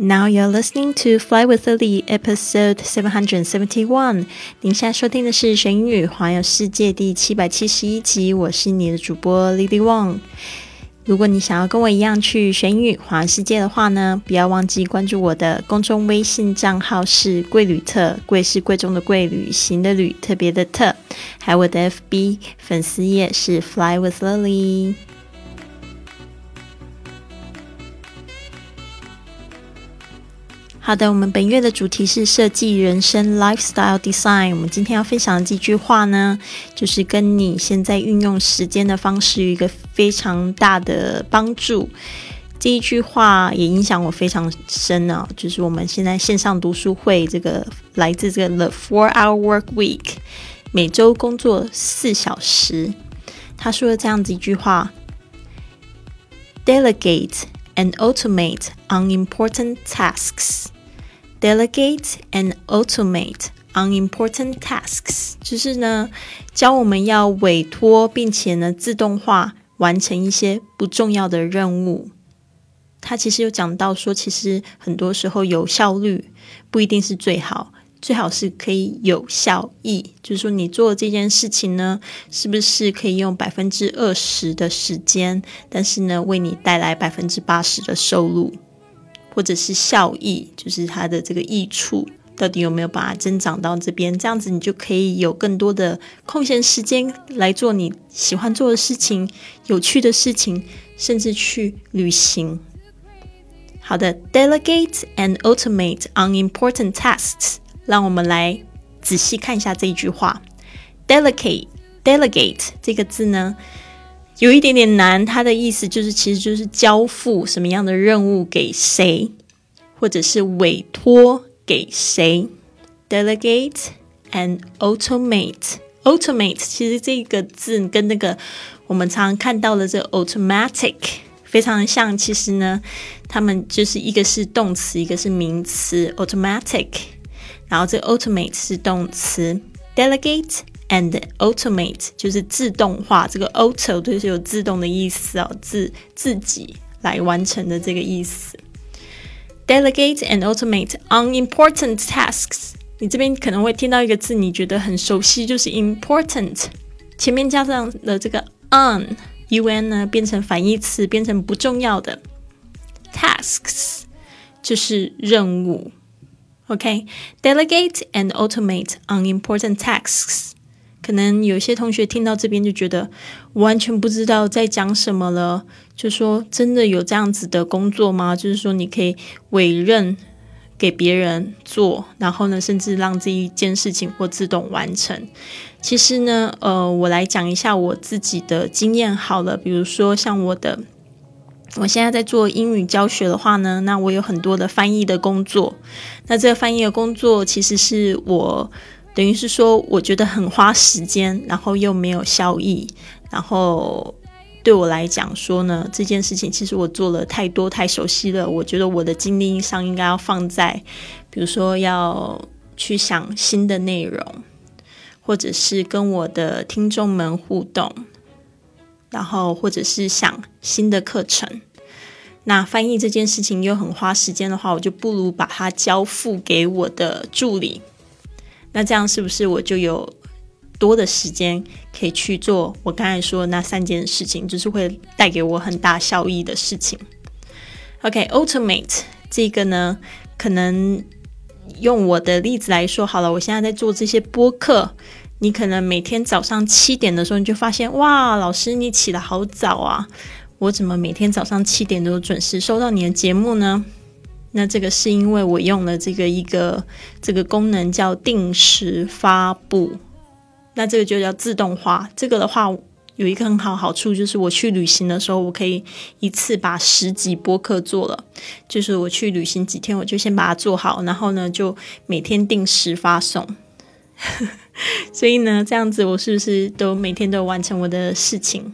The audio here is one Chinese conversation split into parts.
Now you're listening to Fly with Lily, episode seven hundred seventy-one。您现在收听的是《学英语环游世界》第七百七十一集。我是你的主播 Lily Wong。如果你想要跟我一样去学英语环游世界的话呢，不要忘记关注我的公众微信账号是贵旅特，贵是贵重的贵，旅行的旅，特别的特。还有我的 FB 粉丝页是 Fly with Lily。好的，我们本月的主题是设计人生 （lifestyle design）。我们今天要分享的几句话呢，就是跟你现在运用时间的方式有一个非常大的帮助。这一句话也影响我非常深啊，就是我们现在线上读书会，这个来自这个 The Four Hour Work Week，每周工作四小时。他说了这样子一句话：Delegate and automate unimportant tasks。Delegate and automate unimportant tasks，就是呢，教我们要委托并且呢自动化完成一些不重要的任务。他其实有讲到说，其实很多时候有效率不一定是最好，最好是可以有效益。就是说，你做这件事情呢，是不是可以用百分之二十的时间，但是呢，为你带来百分之八十的收入？或者是效益，就是它的这个益处到底有没有把它增长到这边？这样子你就可以有更多的空闲时间来做你喜欢做的事情、有趣的事情，甚至去旅行。好的，delegate and automate unimportant tasks。让我们来仔细看一下这一句话。delegate，delegate 这个字呢？有一点点难，它的意思就是，其实就是交付什么样的任务给谁，或者是委托给谁。Delegate and automate. Automate 其实这个字跟那个我们常常看到的这 automatic 非常的像。其实呢，它们就是一个是动词，一个是名词。Automatic，然后这 automate 是动词。Delegate。And automate 就是自动化，这个 auto 就是有自动的意思哦，自自己来完成的这个意思。Delegate and automate unimportant tasks。你这边可能会听到一个字，你觉得很熟悉，就是 important，前面加上了这个 un，un 呢变成反义词，变成不重要的。Tasks 就是任务。OK，delegate and automate unimportant tasks。可能有些同学听到这边就觉得完全不知道在讲什么了，就说真的有这样子的工作吗？就是说你可以委任给别人做，然后呢，甚至让这一件事情或自动完成。其实呢，呃，我来讲一下我自己的经验好了。比如说像我的，我现在在做英语教学的话呢，那我有很多的翻译的工作。那这个翻译的工作其实是我。等于是说，我觉得很花时间，然后又没有效益，然后对我来讲说呢，这件事情其实我做了太多太熟悉了。我觉得我的精力上应该要放在，比如说要去想新的内容，或者是跟我的听众们互动，然后或者是想新的课程。那翻译这件事情又很花时间的话，我就不如把它交付给我的助理。那这样是不是我就有多的时间可以去做我刚才说的那三件事情，就是会带给我很大效益的事情？OK，automate 这个呢，可能用我的例子来说好了。我现在在做这些播客，你可能每天早上七点的时候，你就发现哇，老师你起得好早啊！我怎么每天早上七点都准时收到你的节目呢？那这个是因为我用了这个一个这个功能叫定时发布，那这个就叫自动化。这个的话有一个很好好处，就是我去旅行的时候，我可以一次把十几播客做了。就是我去旅行几天，我就先把它做好，然后呢就每天定时发送。所以呢，这样子我是不是都每天都完成我的事情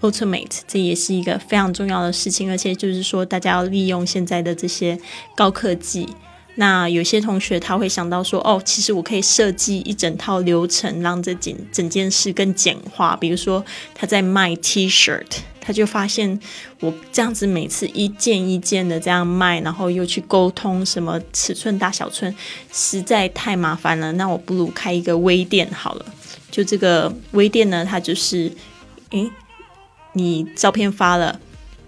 ？Automate，这也是一个非常重要的事情，而且就是说，大家要利用现在的这些高科技。那有些同学他会想到说，哦，其实我可以设计一整套流程，让这整整件事更简化。比如说，他在卖 T-shirt，他就发现我这样子每次一件一件的这样卖，然后又去沟通什么尺寸大小寸，实在太麻烦了。那我不如开一个微店好了。就这个微店呢，它就是，诶，你照片发了，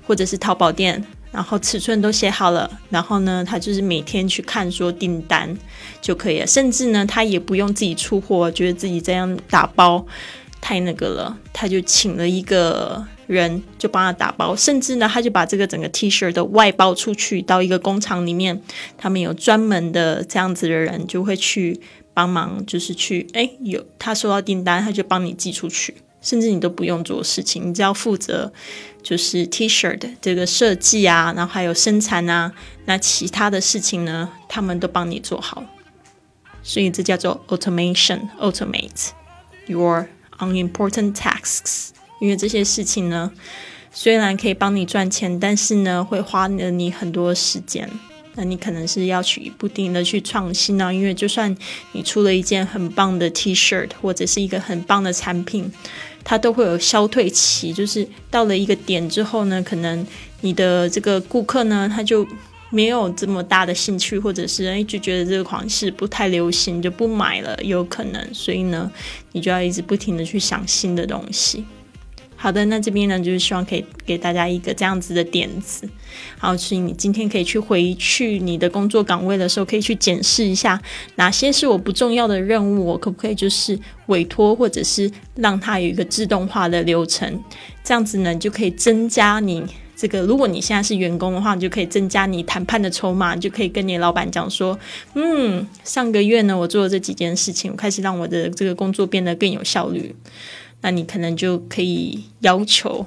或者是淘宝店，然后尺寸都写好了，然后呢，他就是每天去看说订单就可以了。甚至呢，他也不用自己出货，觉得自己这样打包太那个了，他就请了一个。人就帮他打包，甚至呢，他就把这个整个 T 恤的外包出去到一个工厂里面，他们有专门的这样子的人就会去帮忙，就是去哎有他收到订单，他就帮你寄出去，甚至你都不用做事情，你只要负责就是 T 恤的这个设计啊，然后还有生产啊，那其他的事情呢，他们都帮你做好，所以这叫做 automation，automate your unimportant tasks。因为这些事情呢，虽然可以帮你赚钱，但是呢，会花了你很多时间。那你可能是要去不停的去创新啊。因为就算你出了一件很棒的 T 恤或者是一个很棒的产品，它都会有消退期。就是到了一个点之后呢，可能你的这个顾客呢，他就没有这么大的兴趣，或者是哎就觉得这个款式不太流行，就不买了，有可能。所以呢，你就要一直不停的去想新的东西。好的，那这边呢，就是希望可以给大家一个这样子的点子，好，所以你今天可以去回去你的工作岗位的时候，可以去检视一下哪些是我不重要的任务，我可不可以就是委托或者是让它有一个自动化的流程，这样子呢就可以增加你这个，如果你现在是员工的话，你就可以增加你谈判的筹码，你就可以跟你老板讲说，嗯，上个月呢我做了这几件事情，我开始让我的这个工作变得更有效率。那你可能就可以要求，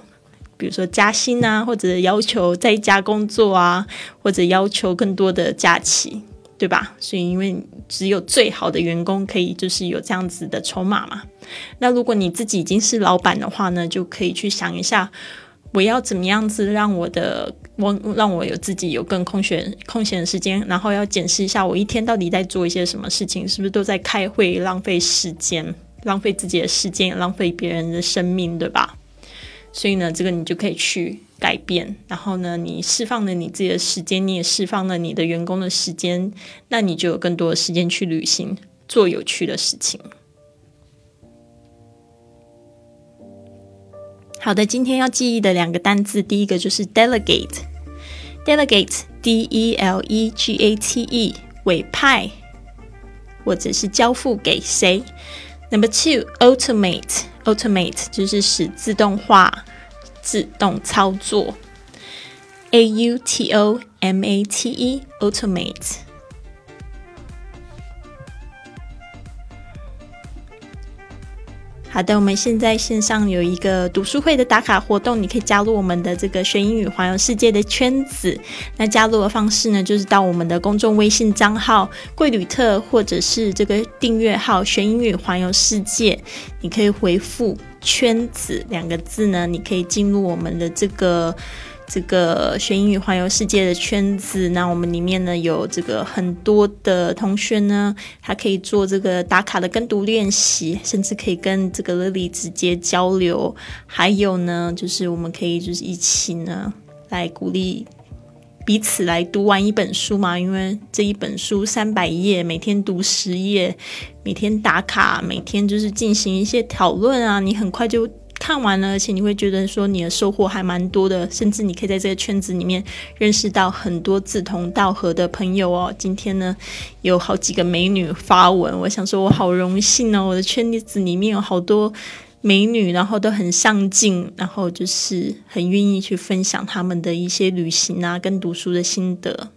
比如说加薪啊，或者要求在家工作啊，或者要求更多的假期，对吧？所以，因为只有最好的员工可以就是有这样子的筹码嘛。那如果你自己已经是老板的话呢，就可以去想一下，我要怎么样子让我的我让我有自己有更空闲空闲的时间，然后要检视一下我一天到底在做一些什么事情，是不是都在开会浪费时间。浪费自己的时间，浪费别人的生命，对吧？所以呢，这个你就可以去改变。然后呢，你释放了你自己的时间，你也释放了你的员工的时间，那你就有更多的时间去旅行，做有趣的事情。好的，今天要记忆的两个单字，第一个就是 delegate，delegate，d e l e g a t e，委派或者是交付给谁。Number two, automate. Automate 就是使自动化、自动操作。A U T O M A T E, automate. 好的，我们现在线上有一个读书会的打卡活动，你可以加入我们的这个学英语环游世界的圈子。那加入的方式呢，就是到我们的公众微信账号“贵旅特”或者是这个订阅号“学英语环游世界”，你可以回复“圈子”两个字呢，你可以进入我们的这个。这个学英语环游世界的圈子，那我们里面呢有这个很多的同学呢，他可以做这个打卡的跟读练习，甚至可以跟这个 Lily 直接交流。还有呢，就是我们可以就是一起呢来鼓励彼此来读完一本书嘛，因为这一本书三百页，每天读十页，每天打卡，每天就是进行一些讨论啊，你很快就。看完了，而且你会觉得说你的收获还蛮多的，甚至你可以在这个圈子里面认识到很多志同道合的朋友哦。今天呢，有好几个美女发文，我想说我好荣幸哦，我的圈子里面有好多美女，然后都很上进，然后就是很愿意去分享他们的一些旅行啊跟读书的心得，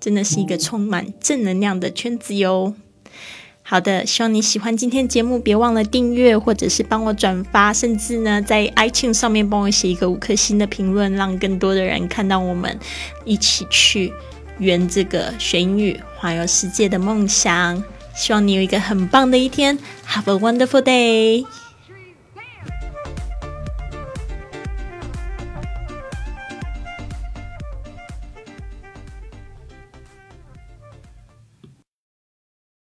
真的是一个充满正能量的圈子哟。好的，希望你喜欢今天节目，别忘了订阅或者是帮我转发，甚至呢在 iTunes 上面帮我写一个五颗星的评论，让更多的人看到我们一起去圆这个学英语环游世界的梦想。希望你有一个很棒的一天，Have a wonderful day。